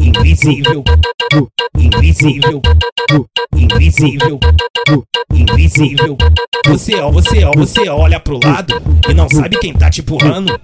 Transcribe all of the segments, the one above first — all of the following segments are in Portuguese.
invisível, invisível, invisível, invisível. Você, ó, você, ó, você olha pro lado e não sabe quem tá te empurrando.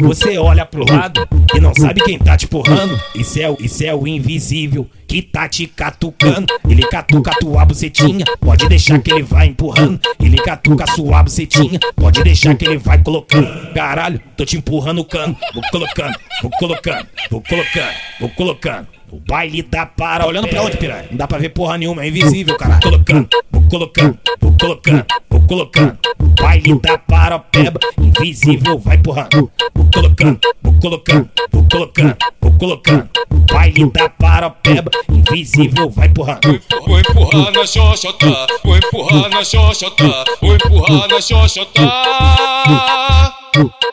Você olha pro lado e não sabe quem tá te empurrando. Isso é, isso é o invisível que tá te catucando. Ele catuca tua bucetinha, pode deixar que ele vai empurrando. Ele catuca sua bucetinha, pode deixar que ele vai colocando. Caralho, tô te empurrando o cano, vou colocando, vou colocando, vou colocando, vou colocando. O baile da para, olhando pra onde, piranha? Não dá pra ver porra nenhuma, é invisível, cara. Colocando, vou colocando, vou colocando, vou colocando. O baile da para, peba, invisível, vai empurrando. Vou colocando, vou colocando, vou colocando, vou colocando. O baile da para, peba, invisível, vai empurrando. Vou empurrar na xoxota, vou empurrar na xoxota, vou empurrar na xoxota.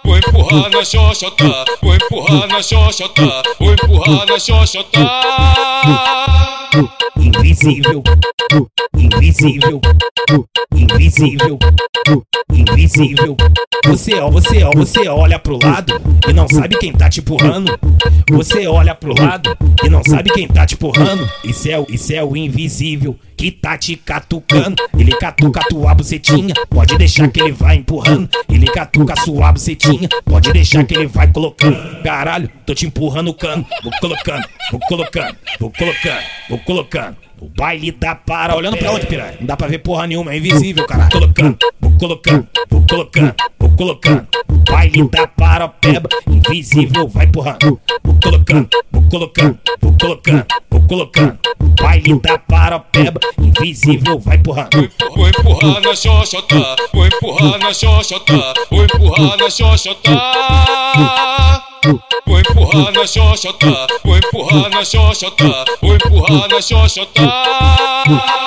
Vou empurrar na xoxota, vou empurrar na xoxota, vou empurrar na xoxota. invisível, invisível, invisível, invisível. Você, ó, você, ó, você olha pro lado e não sabe quem tá te empurrando. Você olha pro lado e não sabe quem tá te empurrando. Isso é, isso é o invisível que tá te catucando. Ele catuca tua bucetinha, pode deixar que ele vai empurrando. Ele catuca sua bucetinha, pode deixar que ele vai colocando. Caralho, tô te empurrando o cano, vou colocando, vou colocando, vou colocando, vou colocando. O baile da para, olhando pra onde, piranha? Não dá pra ver porra nenhuma, é invisível, cara. Colocando, vou colocando, vou colocando, colocando. O baile da para, peba, invisível, vai empurrando. Vou colocando, vou colocando, vou colocando, vou colocando. O baile da para, peba, invisível, vai empurrando. Vou empurrar na xoxota, vou empurrar na xoxota, vou empurrar na xoxota. Vou empurrar na xoxota, vou empurrar na xoxota, vou empurrar na xoxota.